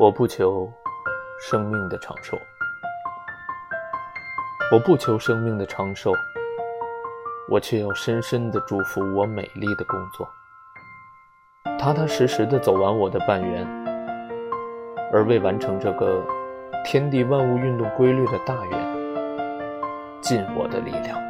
我不求生命的长寿，我不求生命的长寿，我却要深深的祝福我美丽的工作，踏踏实实的走完我的半圆，而为完成这个天地万物运动规律的大圆，尽我的力量。